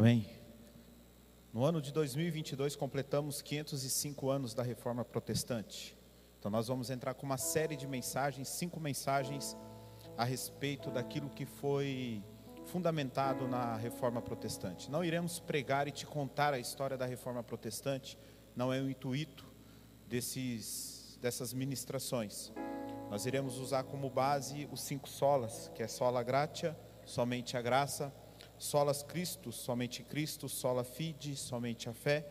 Amém. No ano de 2022 completamos 505 anos da Reforma Protestante. Então nós vamos entrar com uma série de mensagens, cinco mensagens a respeito daquilo que foi fundamentado na Reforma Protestante. Não iremos pregar e te contar a história da Reforma Protestante, não é o intuito desses dessas ministrações. Nós iremos usar como base os cinco solas, que é sola gratia, somente a graça, solas Cristo, somente Cristo, sola fide, somente a fé,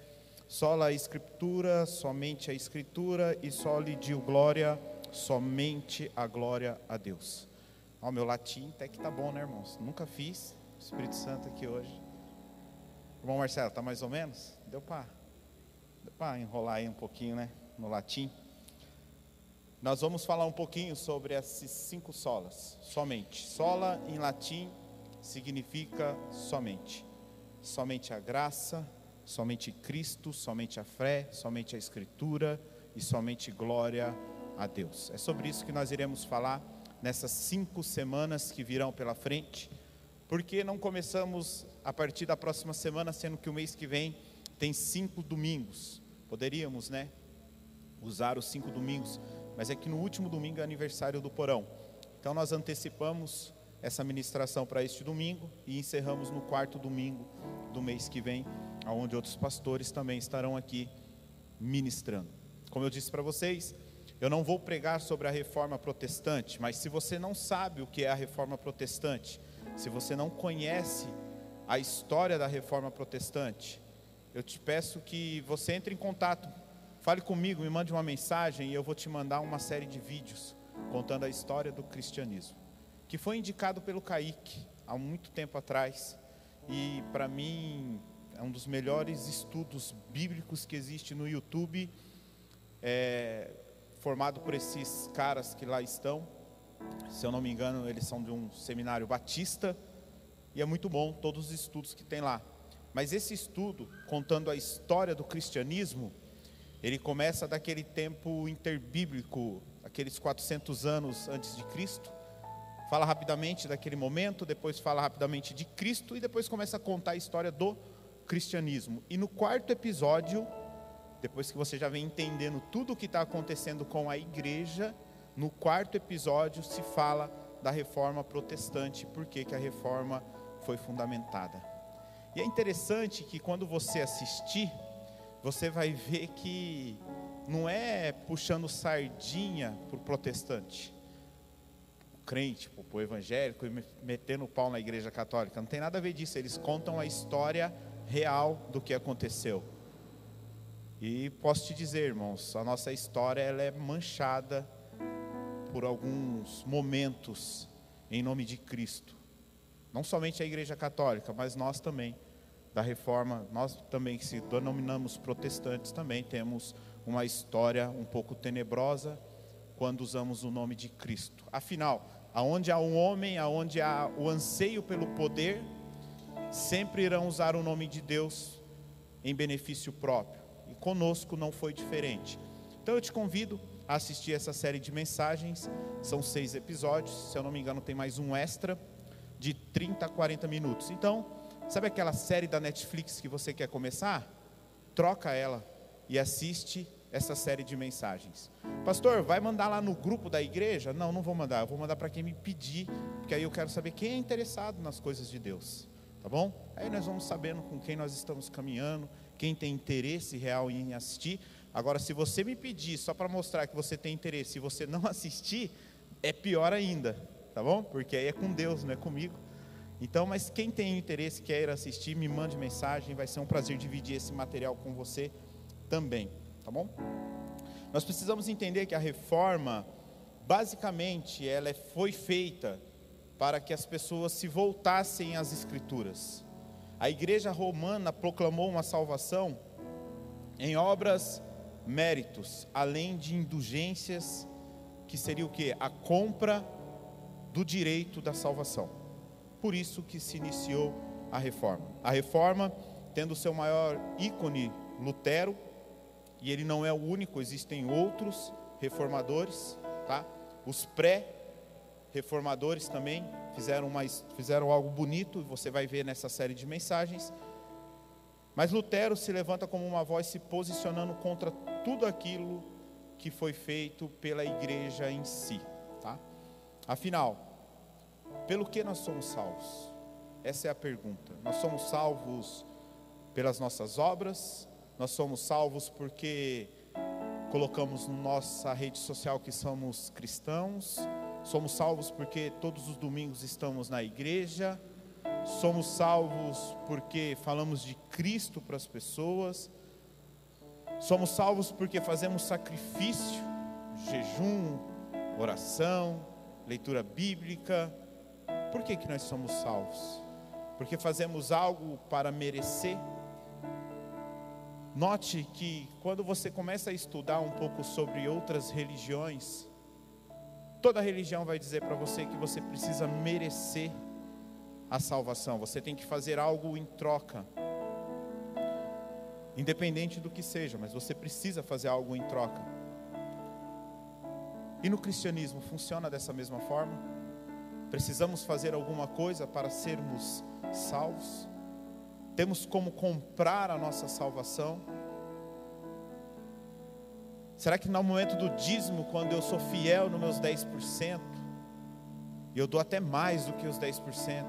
sola escritura, somente a escritura e soli dio glória, somente a glória a Deus. Ó, meu latim até que tá bom, né, irmãos? Nunca fiz. Espírito Santo aqui hoje. Irmão Marcelo, tá mais ou menos? Deu para deu para enrolar aí um pouquinho, né, no latim. Nós vamos falar um pouquinho sobre esses cinco solas, somente. Sola em latim significa somente. Somente a graça, somente Cristo, somente a fé, somente a Escritura e somente glória a Deus. É sobre isso que nós iremos falar nessas cinco semanas que virão pela frente. Porque não começamos a partir da próxima semana, sendo que o mês que vem tem cinco domingos. Poderíamos, né? Usar os cinco domingos, mas é que no último domingo é aniversário do porão. Então nós antecipamos essa ministração para este domingo e encerramos no quarto domingo do mês que vem, aonde outros pastores também estarão aqui ministrando. Como eu disse para vocês, eu não vou pregar sobre a reforma protestante, mas se você não sabe o que é a reforma protestante, se você não conhece a história da reforma protestante, eu te peço que você entre em contato, fale comigo, me mande uma mensagem e eu vou te mandar uma série de vídeos contando a história do cristianismo, que foi indicado pelo Kaique há muito tempo atrás e para mim é um dos melhores estudos bíblicos que existe no YouTube. É, formado por esses caras que lá estão. Se eu não me engano, eles são de um seminário batista. E é muito bom todos os estudos que tem lá. Mas esse estudo, contando a história do cristianismo, ele começa daquele tempo interbíblico, aqueles 400 anos antes de Cristo. Fala rapidamente daquele momento, depois fala rapidamente de Cristo e depois começa a contar a história do cristianismo. E no quarto episódio, depois que você já vem entendendo tudo o que está acontecendo com a igreja, no quarto episódio se fala da reforma protestante, por que a reforma foi fundamentada. E é interessante que quando você assistir, você vai ver que não é puxando sardinha para o protestante, crente, o evangélico, e metendo o pau na igreja católica. Não tem nada a ver disso, eles contam a história real do que aconteceu. E posso te dizer, irmãos, a nossa história ela é manchada por alguns momentos em nome de Cristo. Não somente a Igreja Católica, mas nós também da Reforma, nós também que se denominamos protestantes também temos uma história um pouco tenebrosa quando usamos o nome de Cristo. Afinal, aonde há um homem, aonde há o anseio pelo poder, sempre irão usar o nome de Deus em benefício próprio conosco não foi diferente. Então eu te convido a assistir essa série de mensagens, são seis episódios, se eu não me engano, tem mais um extra de 30 a 40 minutos. Então, sabe aquela série da Netflix que você quer começar? Troca ela e assiste essa série de mensagens. Pastor, vai mandar lá no grupo da igreja? Não, não vou mandar. Eu vou mandar para quem me pedir, porque aí eu quero saber quem é interessado nas coisas de Deus. Tá bom? Aí nós vamos sabendo com quem nós estamos caminhando, quem tem interesse real em assistir. Agora, se você me pedir só para mostrar que você tem interesse e você não assistir, é pior ainda, tá bom? Porque aí é com Deus, não é comigo. Então, mas quem tem interesse, quer ir assistir, me mande mensagem, vai ser um prazer dividir esse material com você também, tá bom? Nós precisamos entender que a reforma, basicamente, ela é, foi feita para que as pessoas se voltassem às escrituras. A igreja romana proclamou uma salvação em obras, méritos, além de indulgências, que seria o que? A compra do direito da salvação. Por isso que se iniciou a reforma. A reforma, tendo seu maior ícone Lutero, e ele não é o único, existem outros reformadores, tá? Os pré-reformadores também, fizeram, fizeram algo bonito, você vai ver nessa série de mensagens. Mas Lutero se levanta como uma voz se posicionando contra tudo aquilo que foi feito pela igreja em si, tá? Afinal, pelo que nós somos salvos? Essa é a pergunta. Nós somos salvos pelas nossas obras? Nós somos salvos porque colocamos na nossa rede social que somos cristãos? Somos salvos porque todos os domingos estamos na igreja? Somos salvos porque falamos de Cristo para as pessoas? Somos salvos porque fazemos sacrifício, jejum, oração, leitura bíblica. Por que, que nós somos salvos? Porque fazemos algo para merecer? Note que quando você começa a estudar um pouco sobre outras religiões, toda religião vai dizer para você que você precisa merecer a salvação, você tem que fazer algo em troca, independente do que seja, mas você precisa fazer algo em troca. E no cristianismo funciona dessa mesma forma? Precisamos fazer alguma coisa para sermos salvos? Temos como comprar a nossa salvação? Será que no momento do dízimo, quando eu sou fiel nos meus 10%, e eu dou até mais do que os 10%,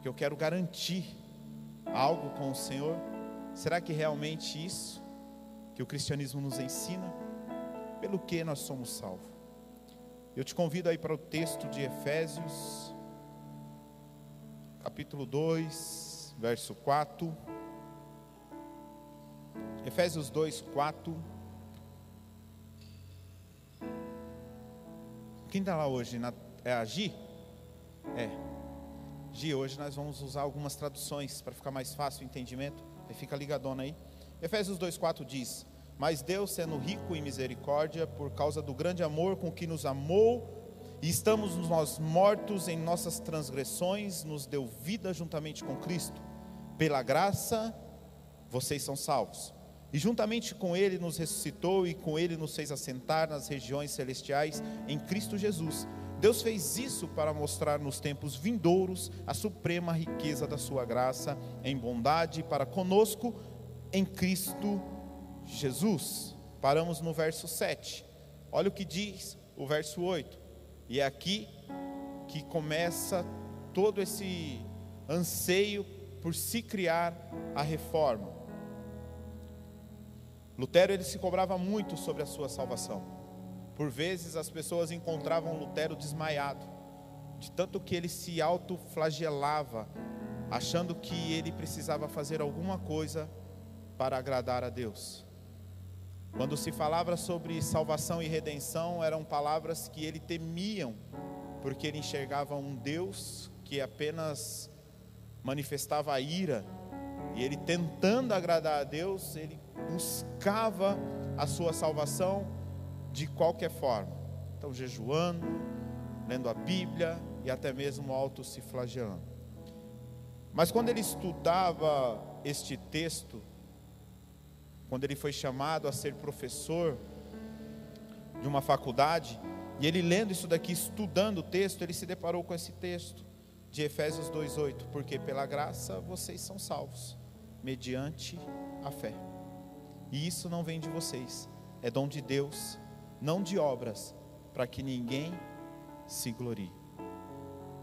que eu quero garantir algo com o Senhor, será que realmente isso que o cristianismo nos ensina? Pelo que nós somos salvos? Eu te convido aí para o texto de Efésios, capítulo 2, verso 4. Efésios 2, 4. Quem está lá hoje? Na, é a Gi? É. Gi, hoje nós vamos usar algumas traduções para ficar mais fácil o entendimento. Aí fica ligadona aí. Efésios 2,4 diz: Mas Deus, sendo rico em misericórdia, por causa do grande amor com que nos amou, e estamos nós mortos em nossas transgressões, nos deu vida juntamente com Cristo. Pela graça, vocês são salvos. E juntamente com Ele nos ressuscitou e com Ele nos fez assentar nas regiões celestiais em Cristo Jesus. Deus fez isso para mostrar nos tempos vindouros a suprema riqueza da Sua graça em bondade para conosco em Cristo Jesus. Paramos no verso 7. Olha o que diz o verso 8. E é aqui que começa todo esse anseio por se criar a reforma. Lutero ele se cobrava muito sobre a sua salvação. Por vezes as pessoas encontravam Lutero desmaiado, de tanto que ele se autoflagelava, achando que ele precisava fazer alguma coisa para agradar a Deus. Quando se falava sobre salvação e redenção, eram palavras que ele temiam, porque ele enxergava um Deus que apenas manifestava a ira, e ele tentando agradar a Deus, ele buscava a sua salvação de qualquer forma. Então, jejuando, lendo a Bíblia e até mesmo auto se flagelando. Mas quando ele estudava este texto, quando ele foi chamado a ser professor de uma faculdade, e ele lendo isso daqui, estudando o texto, ele se deparou com esse texto de Efésios 2:8, porque pela graça vocês são salvos, mediante a fé. E isso não vem de vocês, é dom de Deus, não de obras, para que ninguém se glorie.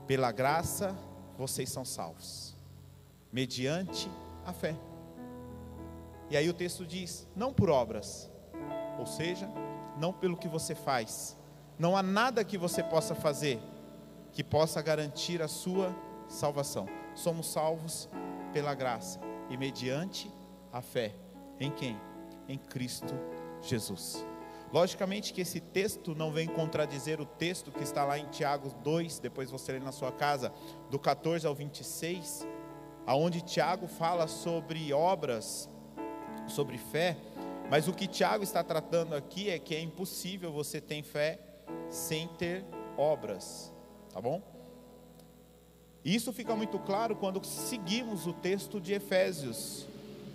Pela graça vocês são salvos, mediante a fé. E aí o texto diz: não por obras, ou seja, não pelo que você faz. Não há nada que você possa fazer que possa garantir a sua salvação. Somos salvos pela graça e mediante a fé. Em quem? Em Cristo Jesus. Logicamente que esse texto não vem contradizer o texto que está lá em Tiago 2, depois você lê na sua casa, do 14 ao 26, aonde Tiago fala sobre obras sobre fé, mas o que Tiago está tratando aqui é que é impossível você ter fé sem ter obras, tá bom? Isso fica muito claro quando seguimos o texto de Efésios.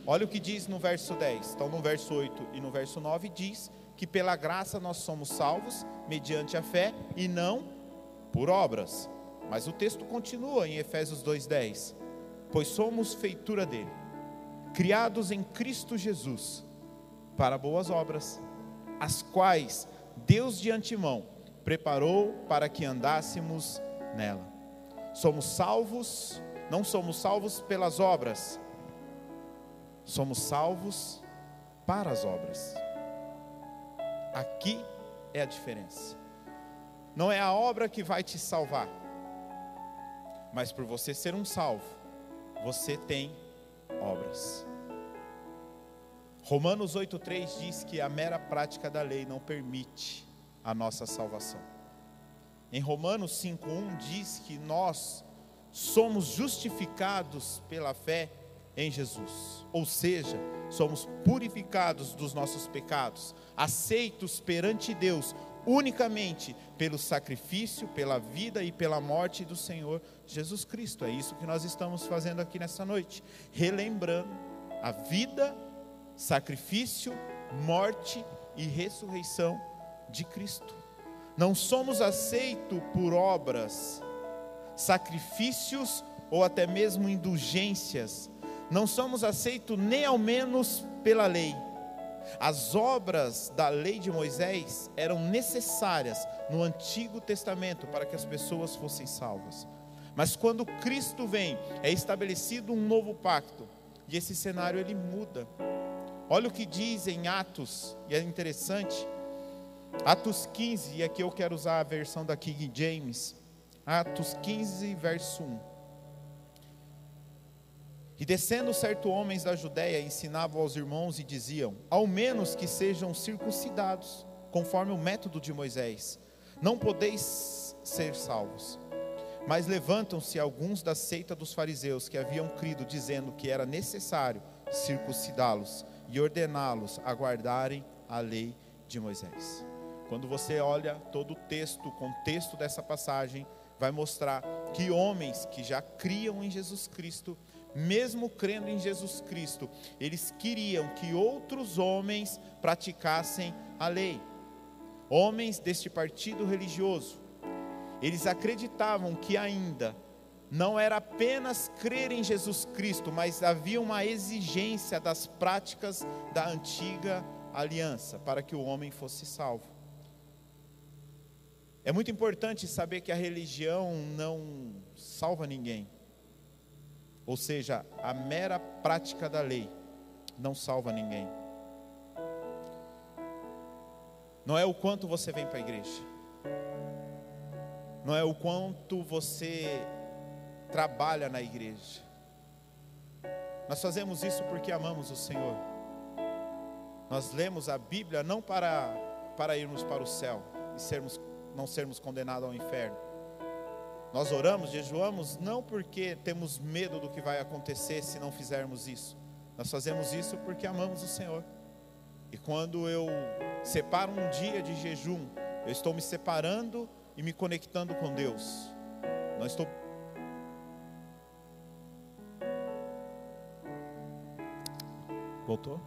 Olha o que diz no verso 10. Então, no verso 8 e no verso 9 diz que pela graça nós somos salvos mediante a fé e não por obras. Mas o texto continua em Efésios 2:10. Pois somos feitura dele criados em Cristo Jesus, para boas obras, as quais Deus de antemão preparou para que andássemos nela. Somos salvos, não somos salvos pelas obras, somos salvos para as obras. Aqui é a diferença. Não é a obra que vai te salvar, mas por você ser um salvo, você tem obras. Romanos 8,3 diz que a mera prática da lei não permite a nossa salvação. Em Romanos 5,1 diz que nós somos justificados pela fé em Jesus, ou seja, somos purificados dos nossos pecados, aceitos perante Deus unicamente pelo sacrifício, pela vida e pela morte do Senhor Jesus Cristo. É isso que nós estamos fazendo aqui nessa noite, relembrando a vida, sacrifício, morte e ressurreição de Cristo. Não somos aceitos por obras, sacrifícios ou até mesmo indulgências. Não somos aceitos nem ao menos pela lei as obras da lei de Moisés eram necessárias no Antigo Testamento para que as pessoas fossem salvas. Mas quando Cristo vem, é estabelecido um novo pacto, e esse cenário ele muda. Olha o que diz em Atos, e é interessante. Atos 15, e aqui eu quero usar a versão da King James. Atos 15, verso 1. E descendo certo homens da Judéia ensinavam aos irmãos e diziam: Ao menos que sejam circuncidados, conforme o método de Moisés, não podeis ser salvos. Mas levantam-se alguns da seita dos fariseus que haviam crido, dizendo que era necessário circuncidá-los e ordená-los a guardarem a lei de Moisés. Quando você olha todo o texto, o contexto dessa passagem, vai mostrar que homens que já criam em Jesus Cristo mesmo crendo em Jesus Cristo, eles queriam que outros homens praticassem a lei. Homens deste partido religioso, eles acreditavam que ainda não era apenas crer em Jesus Cristo, mas havia uma exigência das práticas da antiga aliança para que o homem fosse salvo. É muito importante saber que a religião não salva ninguém. Ou seja, a mera prática da lei não salva ninguém. Não é o quanto você vem para a igreja. Não é o quanto você trabalha na igreja. Nós fazemos isso porque amamos o Senhor. Nós lemos a Bíblia não para para irmos para o céu e sermos não sermos condenados ao inferno nós oramos, jejuamos, não porque temos medo do que vai acontecer se não fizermos isso. Nós fazemos isso porque amamos o Senhor. E quando eu separo um dia de jejum, eu estou me separando e me conectando com Deus. Não estou Voltou?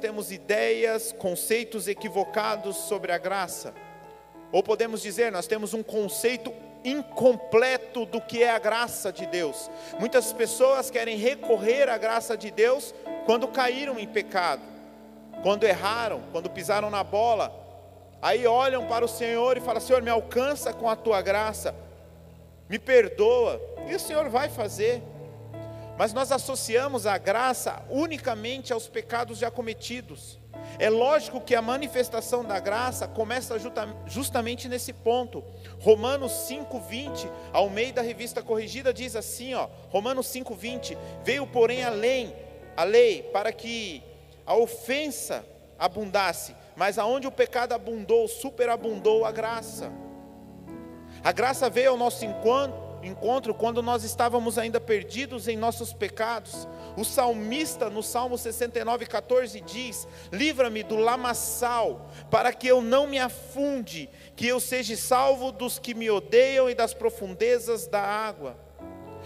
Temos ideias, conceitos equivocados sobre a graça. Ou podemos dizer, nós temos um conceito incompleto do que é a graça de Deus. Muitas pessoas querem recorrer à graça de Deus quando caíram em pecado, quando erraram, quando pisaram na bola. Aí olham para o Senhor e falam: Senhor, me alcança com a tua graça, me perdoa. E o Senhor vai fazer. Mas nós associamos a graça unicamente aos pecados já cometidos. É lógico que a manifestação da graça começa justamente nesse ponto. Romanos 5:20, ao meio da revista corrigida diz assim, ó, Romanos 5:20, veio porém além a lei para que a ofensa abundasse, mas aonde o pecado abundou, superabundou a graça. A graça veio ao nosso encontro encontro quando nós estávamos ainda perdidos em nossos pecados. O salmista, no Salmo 69, 14, diz: Livra-me do lamaçal, para que eu não me afunde, que eu seja salvo dos que me odeiam e das profundezas da água.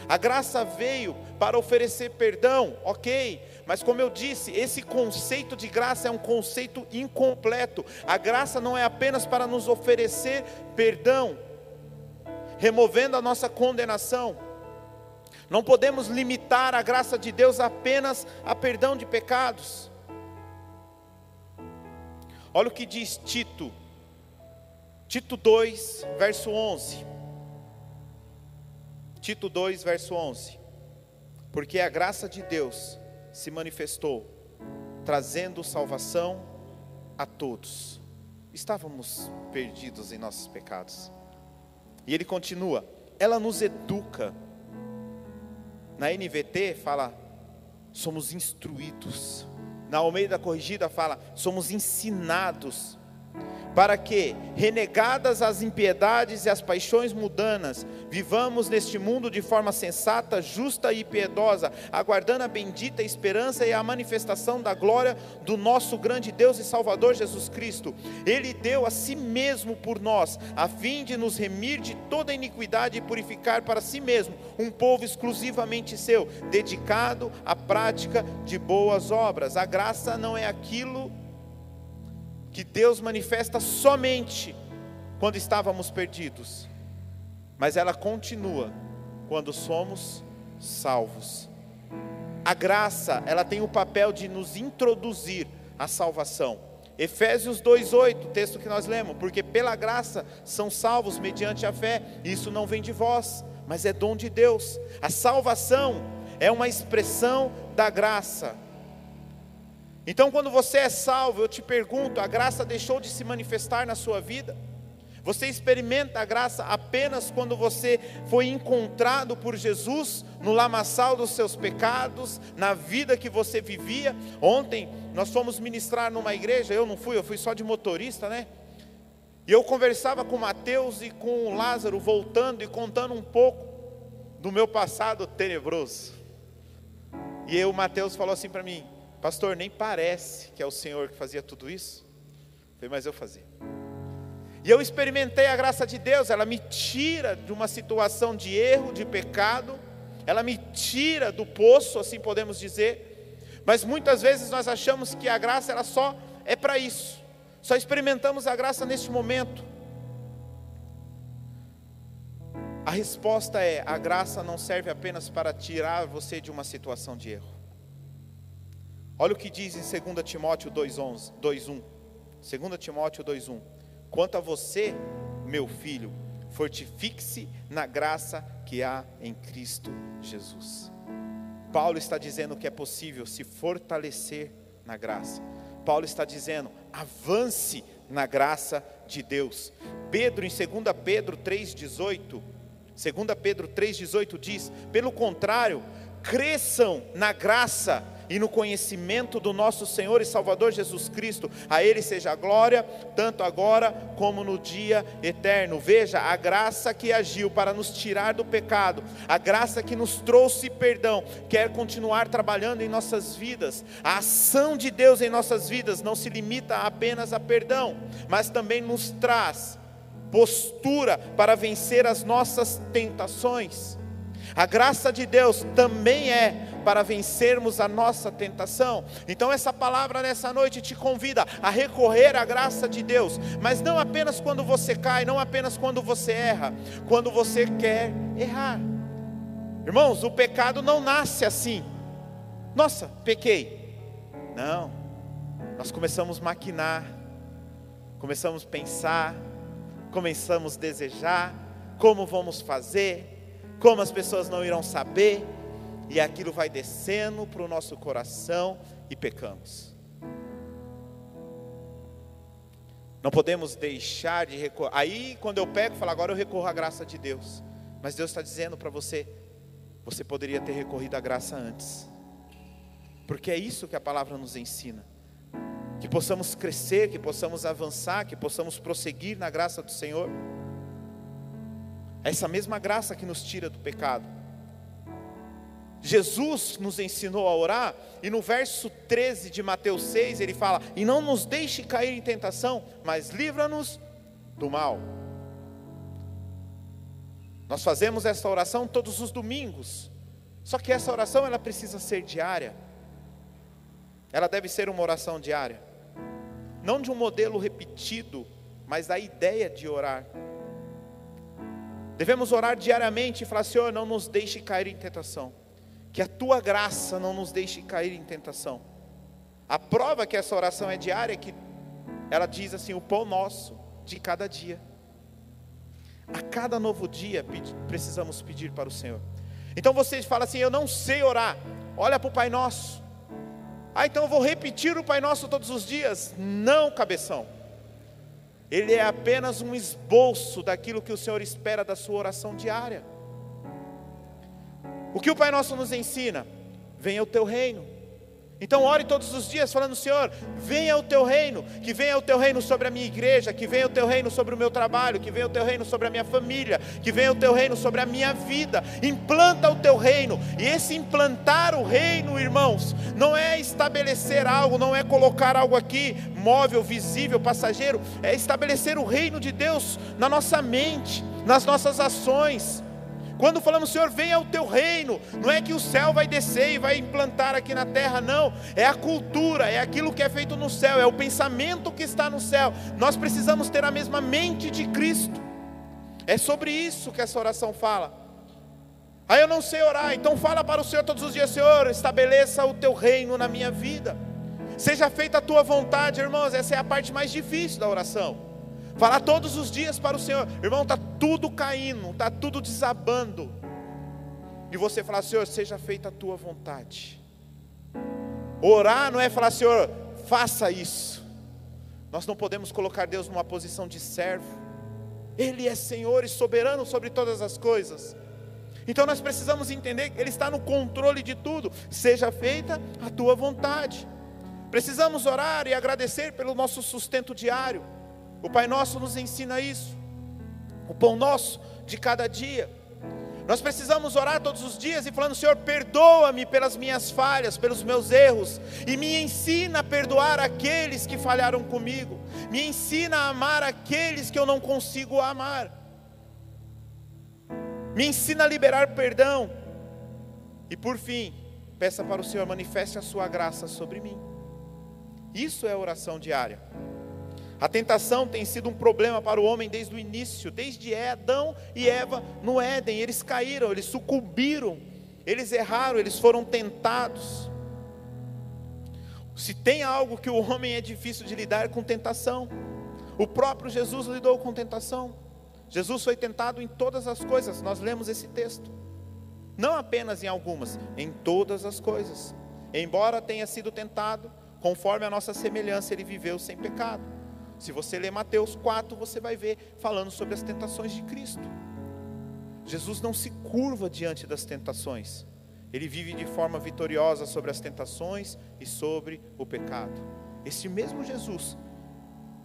A graça veio para oferecer perdão, ok, mas como eu disse, esse conceito de graça é um conceito incompleto. A graça não é apenas para nos oferecer perdão, removendo a nossa condenação. Não podemos limitar a graça de Deus apenas a perdão de pecados. Olha o que diz Tito, Tito 2, verso 11. Tito 2, verso 11. Porque a graça de Deus se manifestou, trazendo salvação a todos. Estávamos perdidos em nossos pecados e ele continua: ela nos educa. Na NVT fala, somos instruídos. Na Almeida Corrigida fala, somos ensinados para que, renegadas as impiedades e as paixões mudanas, vivamos neste mundo de forma sensata, justa e piedosa, aguardando a bendita esperança e a manifestação da glória do nosso grande Deus e Salvador Jesus Cristo. Ele deu a si mesmo por nós, a fim de nos remir de toda iniquidade e purificar para si mesmo um povo exclusivamente seu, dedicado à prática de boas obras. A graça não é aquilo que Deus manifesta somente quando estávamos perdidos, mas ela continua quando somos salvos. A graça, ela tem o papel de nos introduzir à salvação. Efésios 2:8, texto que nós lemos, porque pela graça são salvos mediante a fé, isso não vem de vós, mas é dom de Deus. A salvação é uma expressão da graça. Então, quando você é salvo, eu te pergunto: a graça deixou de se manifestar na sua vida? Você experimenta a graça apenas quando você foi encontrado por Jesus no lamaçal dos seus pecados, na vida que você vivia. Ontem nós fomos ministrar numa igreja, eu não fui, eu fui só de motorista, né? E eu conversava com Mateus e com Lázaro, voltando e contando um pouco do meu passado tenebroso. E aí o Mateus falou assim para mim: Pastor, nem parece que é o Senhor que fazia tudo isso. Falei, mas eu fazia. E eu experimentei a graça de Deus, ela me tira de uma situação de erro, de pecado, ela me tira do poço, assim podemos dizer. Mas muitas vezes nós achamos que a graça ela só é para isso. Só experimentamos a graça neste momento. A resposta é: a graça não serve apenas para tirar você de uma situação de erro. Olha o que diz em 2 Timóteo 2:1. 2 Timóteo 2:1. Quanto a você, meu filho, fortifique-se na graça que há em Cristo Jesus. Paulo está dizendo que é possível se fortalecer na graça. Paulo está dizendo: avance na graça de Deus. Pedro, em 2 Pedro 3,18, 2 Pedro 3,18 diz: pelo contrário, cresçam na graça e no conhecimento do nosso Senhor e Salvador Jesus Cristo. A Ele seja a glória, tanto agora como no dia eterno. Veja a graça que agiu para nos tirar do pecado, a graça que nos trouxe perdão, quer continuar trabalhando em nossas vidas. A ação de Deus em nossas vidas não se limita apenas a perdão, mas também nos traz postura para vencer as nossas tentações. A graça de Deus também é para vencermos a nossa tentação. Então, essa palavra nessa noite te convida a recorrer à graça de Deus, mas não apenas quando você cai, não apenas quando você erra, quando você quer errar. Irmãos, o pecado não nasce assim. Nossa, pequei. Não. Nós começamos a maquinar, começamos a pensar, começamos a desejar como vamos fazer, como as pessoas não irão saber, e aquilo vai descendo para o nosso coração e pecamos. Não podemos deixar de recorrer. Aí, quando eu pego, falo, agora eu recorro à graça de Deus. Mas Deus está dizendo para você, você poderia ter recorrido à graça antes. Porque é isso que a palavra nos ensina. Que possamos crescer, que possamos avançar, que possamos prosseguir na graça do Senhor. É essa mesma graça que nos tira do pecado. Jesus nos ensinou a orar, e no verso 13 de Mateus 6 ele fala: E não nos deixe cair em tentação, mas livra-nos do mal. Nós fazemos essa oração todos os domingos, só que essa oração ela precisa ser diária, ela deve ser uma oração diária, não de um modelo repetido, mas da ideia de orar. Devemos orar diariamente e falar: Senhor, não nos deixe cair em tentação que a tua graça não nos deixe cair em tentação. A prova que essa oração é diária é que ela diz assim: o pão nosso de cada dia. A cada novo dia precisamos pedir para o Senhor. Então você fala assim: eu não sei orar. Olha para o Pai Nosso. Ah, então eu vou repetir o Pai Nosso todos os dias. Não, cabeção. Ele é apenas um esboço daquilo que o Senhor espera da sua oração diária. O que o Pai Nosso nos ensina? Venha o teu reino. Então ore todos os dias falando, Senhor, venha o teu reino, que venha o teu reino sobre a minha igreja, que venha o teu reino sobre o meu trabalho, que venha o teu reino sobre a minha família, que venha o teu reino sobre a minha vida. Implanta o teu reino. E esse implantar o reino, irmãos, não é estabelecer algo, não é colocar algo aqui móvel, visível, passageiro, é estabelecer o reino de Deus na nossa mente, nas nossas ações. Quando falamos, Senhor, venha o teu reino, não é que o céu vai descer e vai implantar aqui na terra, não. É a cultura, é aquilo que é feito no céu, é o pensamento que está no céu. Nós precisamos ter a mesma mente de Cristo. É sobre isso que essa oração fala. Aí eu não sei orar, então fala para o Senhor todos os dias, Senhor, estabeleça o teu reino na minha vida. Seja feita a tua vontade, irmãos, essa é a parte mais difícil da oração. Falar todos os dias para o Senhor, irmão, está tudo caindo, está tudo desabando. E você falar, Senhor, seja feita a tua vontade. Orar não é falar, Senhor, faça isso. Nós não podemos colocar Deus numa posição de servo. Ele é Senhor e soberano sobre todas as coisas. Então nós precisamos entender que Ele está no controle de tudo. Seja feita a tua vontade. Precisamos orar e agradecer pelo nosso sustento diário. O Pai Nosso nos ensina isso. O pão nosso de cada dia. Nós precisamos orar todos os dias e falando, Senhor, perdoa-me pelas minhas falhas, pelos meus erros, e me ensina a perdoar aqueles que falharam comigo, me ensina a amar aqueles que eu não consigo amar, me ensina a liberar perdão, e por fim, peça para o Senhor, manifeste a sua graça sobre mim. Isso é oração diária. A tentação tem sido um problema para o homem desde o início, desde Adão e Eva no Éden. Eles caíram, eles sucumbiram, eles erraram, eles foram tentados. Se tem algo que o homem é difícil de lidar é com tentação. O próprio Jesus lidou com tentação. Jesus foi tentado em todas as coisas, nós lemos esse texto. Não apenas em algumas, em todas as coisas. Embora tenha sido tentado, conforme a nossa semelhança, ele viveu sem pecado. Se você ler Mateus 4, você vai ver falando sobre as tentações de Cristo. Jesus não se curva diante das tentações, ele vive de forma vitoriosa sobre as tentações e sobre o pecado. Esse mesmo Jesus,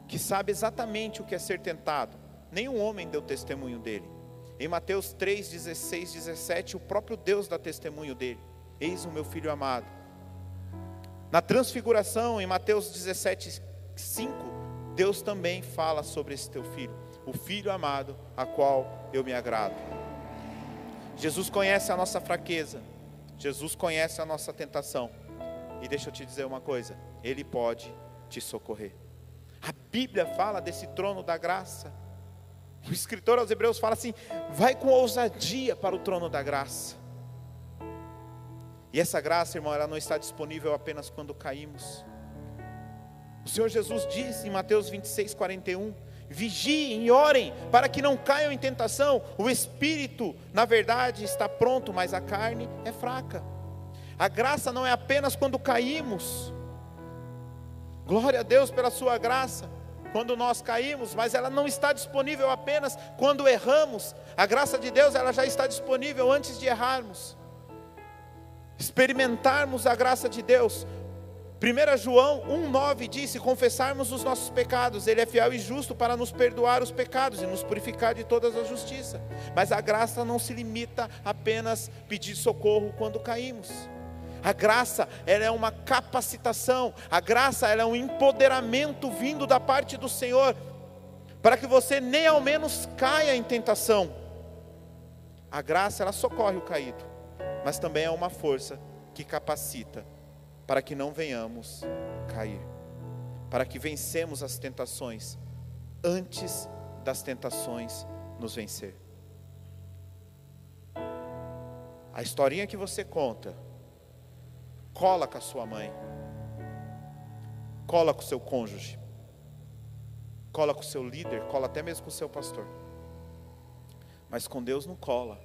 que sabe exatamente o que é ser tentado, nenhum homem deu testemunho dele. Em Mateus 3, 16, 17, o próprio Deus dá testemunho dele: Eis o meu filho amado. Na transfiguração, em Mateus 17, 5, Deus também fala sobre esse teu filho, o filho amado, a qual eu me agrado. Jesus conhece a nossa fraqueza, Jesus conhece a nossa tentação. E deixa eu te dizer uma coisa: Ele pode te socorrer. A Bíblia fala desse trono da graça. O escritor aos Hebreus fala assim: vai com ousadia para o trono da graça. E essa graça, irmão, ela não está disponível apenas quando caímos. O Senhor Jesus disse em Mateus 26, 41: Vigiem e orem para que não caiam em tentação. O espírito, na verdade, está pronto, mas a carne é fraca. A graça não é apenas quando caímos. Glória a Deus pela sua graça. Quando nós caímos, mas ela não está disponível apenas quando erramos. A graça de Deus, ela já está disponível antes de errarmos. Experimentarmos a graça de Deus 1 João 1,9 diz: Se confessarmos os nossos pecados, Ele é fiel e justo para nos perdoar os pecados e nos purificar de todas as justiça. Mas a graça não se limita apenas pedir socorro quando caímos. A graça, ela é uma capacitação, a graça, ela é um empoderamento vindo da parte do Senhor, para que você nem ao menos caia em tentação. A graça, ela socorre o caído, mas também é uma força que capacita para que não venhamos cair, para que vencemos as tentações antes das tentações nos vencer. A historinha que você conta, cola com a sua mãe, cola com o seu cônjuge, cola com o seu líder, cola até mesmo com o seu pastor. Mas com Deus não cola.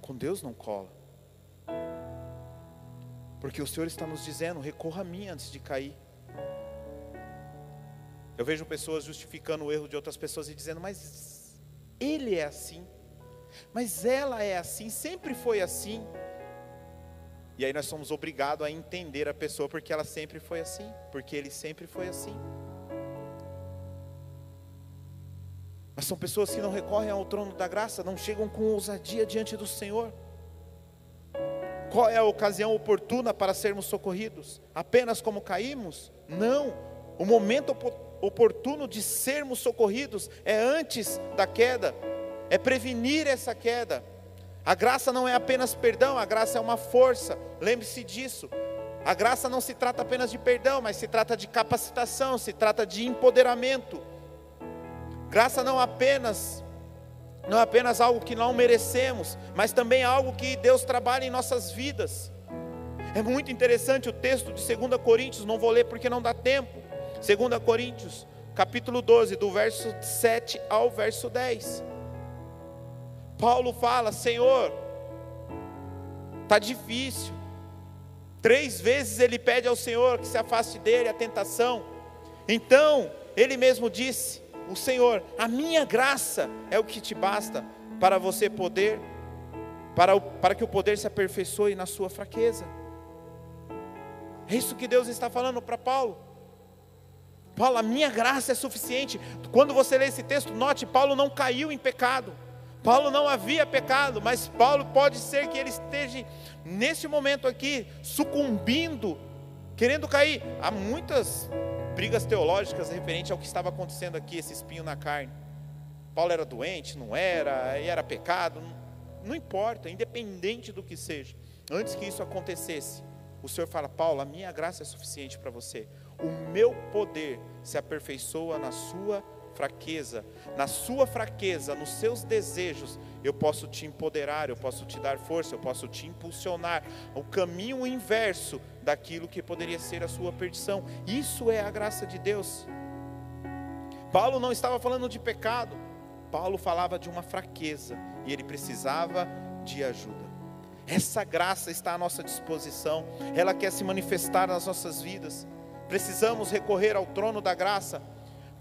Com Deus não cola. Porque o Senhor está nos dizendo: recorra a mim antes de cair. Eu vejo pessoas justificando o erro de outras pessoas e dizendo: mas ele é assim, mas ela é assim, sempre foi assim. E aí nós somos obrigados a entender a pessoa porque ela sempre foi assim, porque ele sempre foi assim. Mas são pessoas que não recorrem ao trono da graça, não chegam com ousadia diante do Senhor. Qual é a ocasião oportuna para sermos socorridos? Apenas como caímos? Não. O momento oportuno de sermos socorridos é antes da queda, é prevenir essa queda. A graça não é apenas perdão, a graça é uma força. Lembre-se disso. A graça não se trata apenas de perdão, mas se trata de capacitação, se trata de empoderamento. Graça não apenas não apenas algo que não merecemos, mas também algo que Deus trabalha em nossas vidas. É muito interessante o texto de 2 Coríntios, não vou ler porque não dá tempo. 2 Coríntios, capítulo 12, do verso 7 ao verso 10. Paulo fala: Senhor, está difícil. Três vezes ele pede ao Senhor que se afaste dele a tentação. Então, ele mesmo disse: o Senhor, a minha graça é o que te basta para você poder, para, o, para que o poder se aperfeiçoe na sua fraqueza. É isso que Deus está falando para Paulo. Paulo, a minha graça é suficiente. Quando você lê esse texto, note: Paulo não caiu em pecado. Paulo não havia pecado, mas Paulo pode ser que ele esteja nesse momento aqui sucumbindo, querendo cair. Há muitas brigas teológicas referente ao que estava acontecendo aqui, esse espinho na carne. Paulo era doente, não era, era pecado, não, não importa, independente do que seja. Antes que isso acontecesse, o Senhor fala: Paulo, a minha graça é suficiente para você. O meu poder se aperfeiçoa na sua fraqueza. Na sua fraqueza, nos seus desejos, eu posso te empoderar, eu posso te dar força, eu posso te impulsionar. O caminho inverso daquilo que poderia ser a sua perdição. Isso é a graça de Deus. Paulo não estava falando de pecado, Paulo falava de uma fraqueza e ele precisava de ajuda. Essa graça está à nossa disposição, ela quer se manifestar nas nossas vidas. Precisamos recorrer ao trono da graça.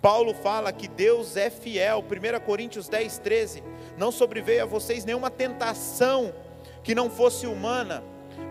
Paulo fala que Deus é fiel, 1 Coríntios 10, 13. Não sobreveio a vocês nenhuma tentação que não fosse humana,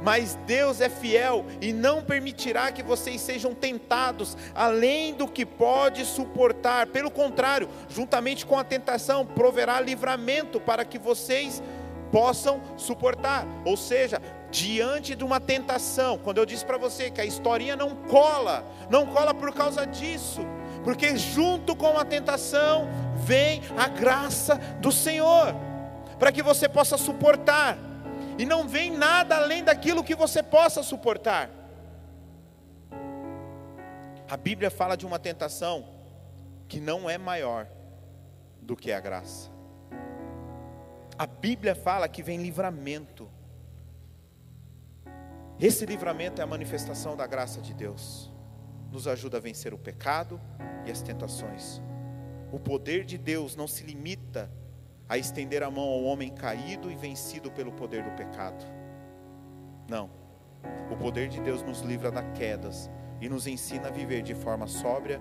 mas Deus é fiel e não permitirá que vocês sejam tentados além do que pode suportar. Pelo contrário, juntamente com a tentação, proverá livramento para que vocês possam suportar. Ou seja, diante de uma tentação, quando eu disse para você que a historinha não cola, não cola por causa disso, porque junto com a tentação vem a graça do Senhor para que você possa suportar. E não vem nada além daquilo que você possa suportar. A Bíblia fala de uma tentação que não é maior do que a graça. A Bíblia fala que vem livramento. Esse livramento é a manifestação da graça de Deus. Nos ajuda a vencer o pecado e as tentações. O poder de Deus não se limita a estender a mão ao homem caído e vencido pelo poder do pecado. Não. O poder de Deus nos livra das quedas e nos ensina a viver de forma sóbria,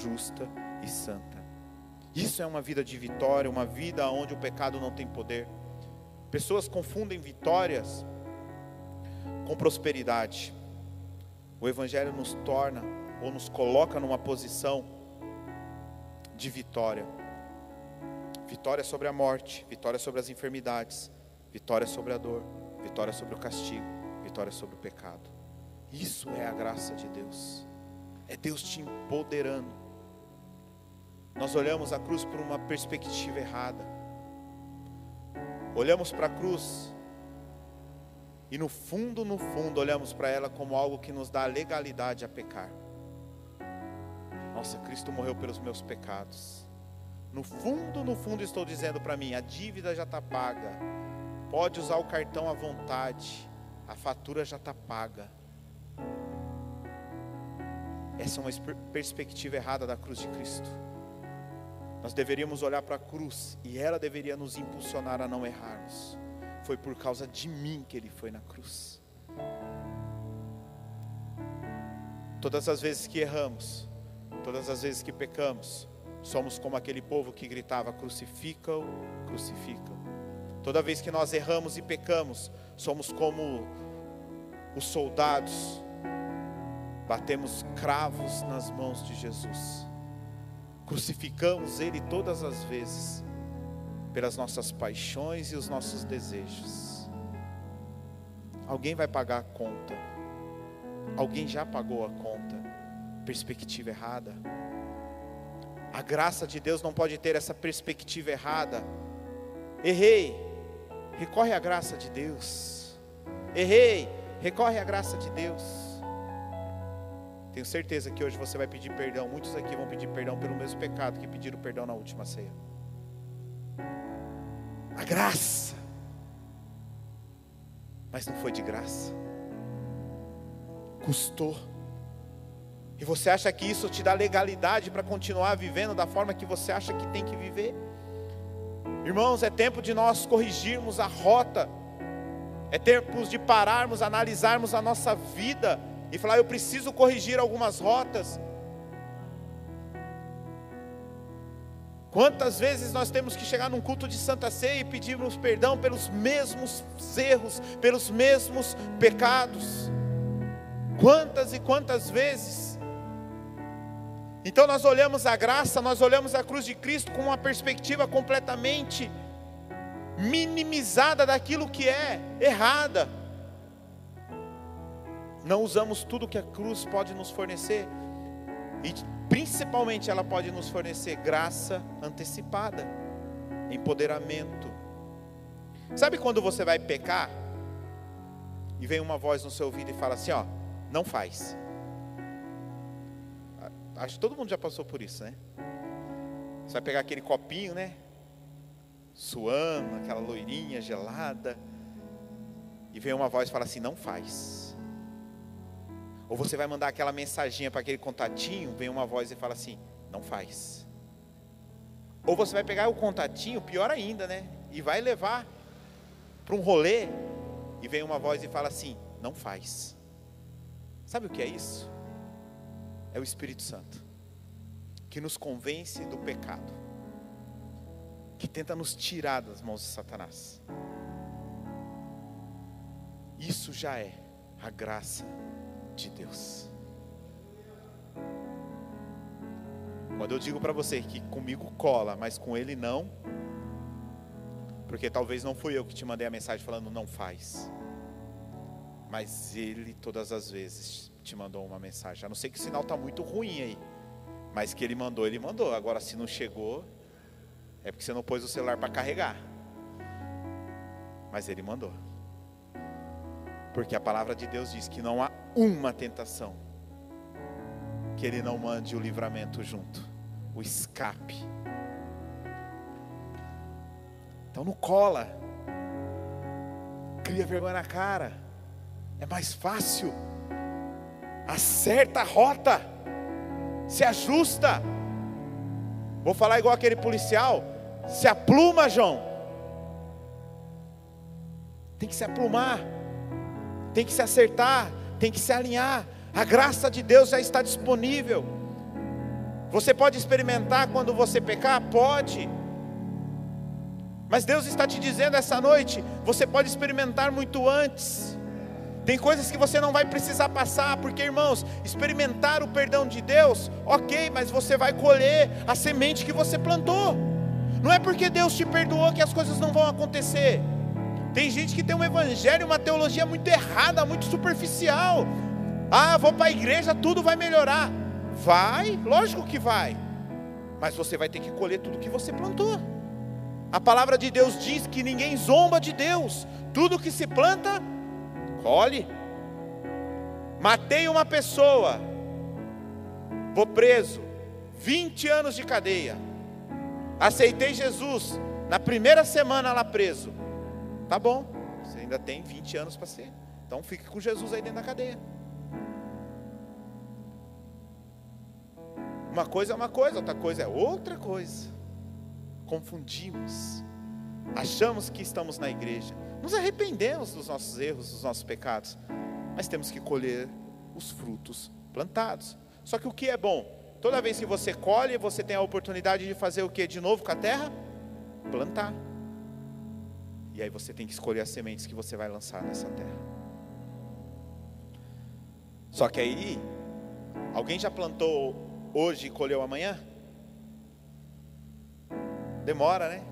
justa e santa. Isso é uma vida de vitória, uma vida onde o pecado não tem poder. Pessoas confundem vitórias com prosperidade. O Evangelho nos torna ou nos coloca numa posição de vitória. Vitória sobre a morte, vitória sobre as enfermidades, vitória sobre a dor, vitória sobre o castigo, vitória sobre o pecado. Isso é a graça de Deus. É Deus te empoderando nós olhamos a cruz por uma perspectiva errada. Olhamos para a cruz e no fundo, no fundo, olhamos para ela como algo que nos dá legalidade a pecar. Nossa, Cristo morreu pelos meus pecados. No fundo, no fundo, estou dizendo para mim: a dívida já está paga. Pode usar o cartão à vontade. A fatura já está paga. Essa é uma perspectiva errada da cruz de Cristo. Nós deveríamos olhar para a cruz e ela deveria nos impulsionar a não errarmos. Foi por causa de mim que ele foi na cruz. Todas as vezes que erramos, todas as vezes que pecamos, somos como aquele povo que gritava: crucificam, crucificam. Toda vez que nós erramos e pecamos, somos como os soldados, batemos cravos nas mãos de Jesus crucificamos Ele todas as vezes, pelas nossas paixões e os nossos desejos. Alguém vai pagar a conta, alguém já pagou a conta, perspectiva errada. A graça de Deus não pode ter essa perspectiva errada. Errei, recorre à graça de Deus. Errei, recorre à graça de Deus. Tenho certeza que hoje você vai pedir perdão. Muitos aqui vão pedir perdão pelo mesmo pecado que pediram perdão na última ceia. A graça. Mas não foi de graça. Custou. E você acha que isso te dá legalidade para continuar vivendo da forma que você acha que tem que viver? Irmãos, é tempo de nós corrigirmos a rota. É tempo de pararmos, analisarmos a nossa vida e falar: eu preciso corrigir algumas rotas. Quantas vezes nós temos que chegar num culto de Santa Ceia e pedirmos perdão pelos mesmos erros, pelos mesmos pecados? Quantas e quantas vezes? Então nós olhamos a graça, nós olhamos a cruz de Cristo com uma perspectiva completamente minimizada daquilo que é errada não usamos tudo que a cruz pode nos fornecer, e principalmente ela pode nos fornecer graça antecipada, empoderamento. Sabe quando você vai pecar e vem uma voz no seu ouvido e fala assim: Ó, não faz. Acho que todo mundo já passou por isso, né? Você vai pegar aquele copinho, né? Suando, aquela loirinha gelada, e vem uma voz e fala assim: Não faz. Ou você vai mandar aquela mensaginha para aquele contatinho, vem uma voz e fala assim: não faz. Ou você vai pegar o contatinho, pior ainda, né? E vai levar para um rolê e vem uma voz e fala assim: não faz. Sabe o que é isso? É o Espírito Santo que nos convence do pecado, que tenta nos tirar das mãos de Satanás. Isso já é a graça de Deus. Quando eu digo para você que comigo cola, mas com ele não, porque talvez não fui eu que te mandei a mensagem falando não faz, mas ele todas as vezes te mandou uma mensagem. A não ser que o sinal está muito ruim aí, mas que ele mandou, ele mandou. Agora, se não chegou, é porque você não pôs o celular para carregar. Mas Ele mandou. Porque a palavra de Deus diz que não há uma tentação que Ele não mande o livramento junto, o escape. Então não cola, cria vergonha na cara, é mais fácil, acerta a rota, se ajusta. Vou falar igual aquele policial, se apluma, João. Tem que se aplumar tem que se acertar, tem que se alinhar. A graça de Deus já está disponível. Você pode experimentar quando você pecar? Pode. Mas Deus está te dizendo essa noite: você pode experimentar muito antes. Tem coisas que você não vai precisar passar, porque irmãos, experimentar o perdão de Deus, ok, mas você vai colher a semente que você plantou. Não é porque Deus te perdoou que as coisas não vão acontecer. Tem gente que tem um evangelho, uma teologia muito errada, muito superficial. Ah, vou para a igreja, tudo vai melhorar. Vai, lógico que vai. Mas você vai ter que colher tudo que você plantou. A palavra de Deus diz que ninguém zomba de Deus. Tudo que se planta, colhe. Matei uma pessoa, vou preso, 20 anos de cadeia. Aceitei Jesus, na primeira semana lá preso. Tá bom, você ainda tem 20 anos para ser. Então fique com Jesus aí dentro da cadeia. Uma coisa é uma coisa, outra coisa é outra coisa. Confundimos. Achamos que estamos na igreja. Nos arrependemos dos nossos erros, dos nossos pecados. Mas temos que colher os frutos plantados. Só que o que é bom? Toda vez que você colhe, você tem a oportunidade de fazer o que de novo com a terra? Plantar. E aí você tem que escolher as sementes que você vai lançar nessa terra. Só que aí, alguém já plantou hoje e colheu amanhã? Demora, né?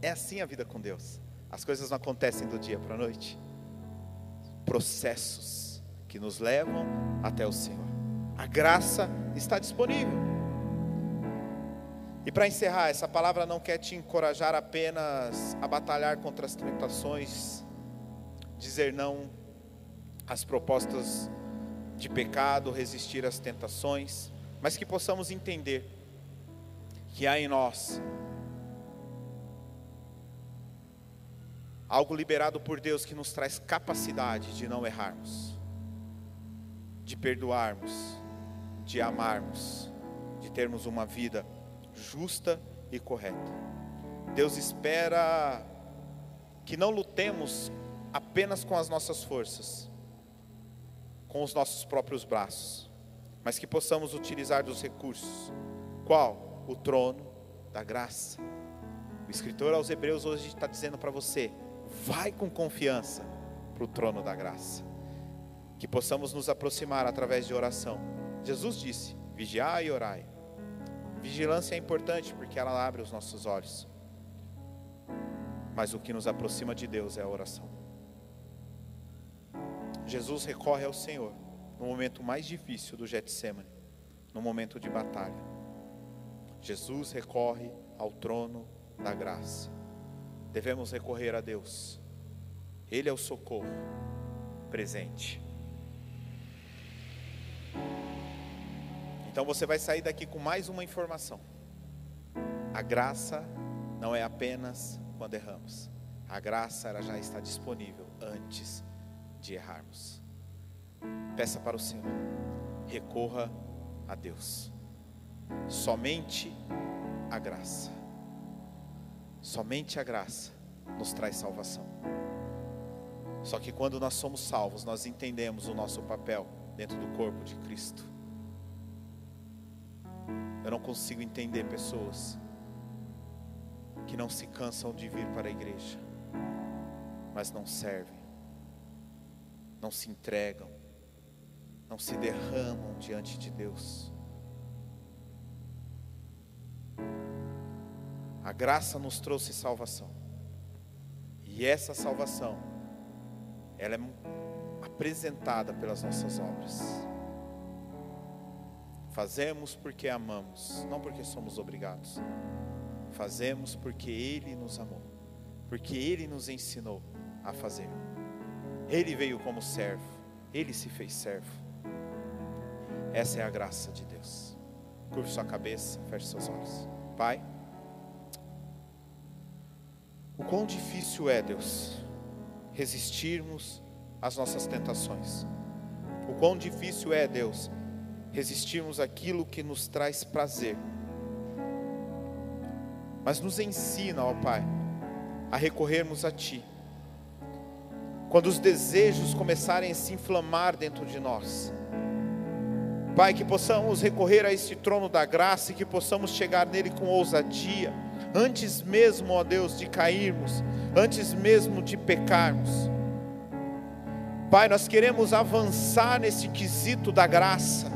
É assim a vida com Deus. As coisas não acontecem do dia para a noite. Processos que nos levam até o Senhor. A graça está disponível. E para encerrar, essa palavra não quer te encorajar apenas a batalhar contra as tentações, dizer não às propostas de pecado, resistir às tentações, mas que possamos entender que há em nós algo liberado por Deus que nos traz capacidade de não errarmos, de perdoarmos, de amarmos, de termos uma vida justa e correta. Deus espera que não lutemos apenas com as nossas forças, com os nossos próprios braços, mas que possamos utilizar dos recursos. Qual? O trono da graça. O escritor aos Hebreus hoje está dizendo para você: vai com confiança para o trono da graça. Que possamos nos aproximar através de oração. Jesus disse: vigiai e orai Vigilância é importante porque ela abre os nossos olhos. Mas o que nos aproxima de Deus é a oração. Jesus recorre ao Senhor no momento mais difícil do Getsemane, no momento de batalha. Jesus recorre ao trono da graça. Devemos recorrer a Deus. Ele é o socorro presente. Então você vai sair daqui com mais uma informação. A graça não é apenas quando erramos. A graça ela já está disponível antes de errarmos. Peça para o Senhor. Recorra a Deus. Somente a graça. Somente a graça nos traz salvação. Só que quando nós somos salvos, nós entendemos o nosso papel dentro do corpo de Cristo. Eu não consigo entender pessoas que não se cansam de vir para a igreja, mas não servem, não se entregam, não se derramam diante de Deus. A graça nos trouxe salvação. E essa salvação, ela é apresentada pelas nossas obras. Fazemos porque amamos, não porque somos obrigados. Fazemos porque Ele nos amou. porque Ele nos ensinou a fazer. Ele veio como servo, Ele se fez servo. Essa é a graça de Deus. Curve sua cabeça, feche seus olhos. Pai, o quão difícil é, Deus, resistirmos às nossas tentações. O quão difícil é, Deus, resistirmos àquilo que nos traz prazer. Mas nos ensina, ó Pai, a recorrermos a Ti. Quando os desejos começarem a se inflamar dentro de nós, Pai, que possamos recorrer a este trono da graça e que possamos chegar nele com ousadia, antes mesmo, ó Deus, de cairmos, antes mesmo de pecarmos. Pai, nós queremos avançar nesse quesito da graça.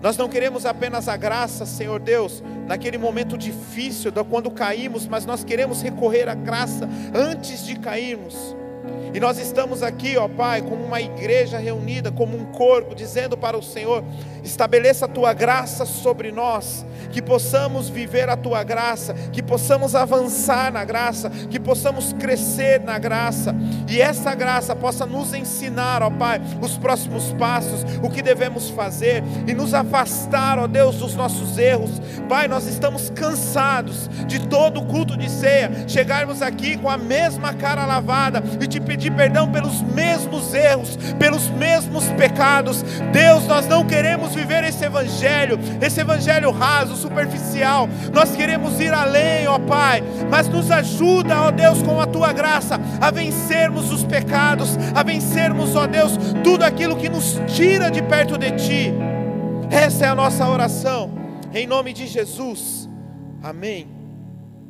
Nós não queremos apenas a graça, Senhor Deus, naquele momento difícil, quando caímos, mas nós queremos recorrer à graça antes de cairmos. E nós estamos aqui, ó Pai, como uma igreja reunida, como um corpo, dizendo para o Senhor: estabeleça a tua graça sobre nós, que possamos viver a tua graça, que possamos avançar na graça, que possamos crescer na graça, e essa graça possa nos ensinar, ó Pai, os próximos passos, o que devemos fazer, e nos afastar, ó Deus, dos nossos erros. Pai, nós estamos cansados de todo o culto de ceia, chegarmos aqui com a mesma cara lavada e te pedir perdão pelos mesmos erros, pelos mesmos pecados. Deus, nós não queremos viver esse evangelho, esse evangelho raso, superficial. Nós queremos ir além, ó Pai, mas nos ajuda, ó Deus, com a tua graça a vencermos os pecados, a vencermos, ó Deus, tudo aquilo que nos tira de perto de ti. Essa é a nossa oração, em nome de Jesus. Amém.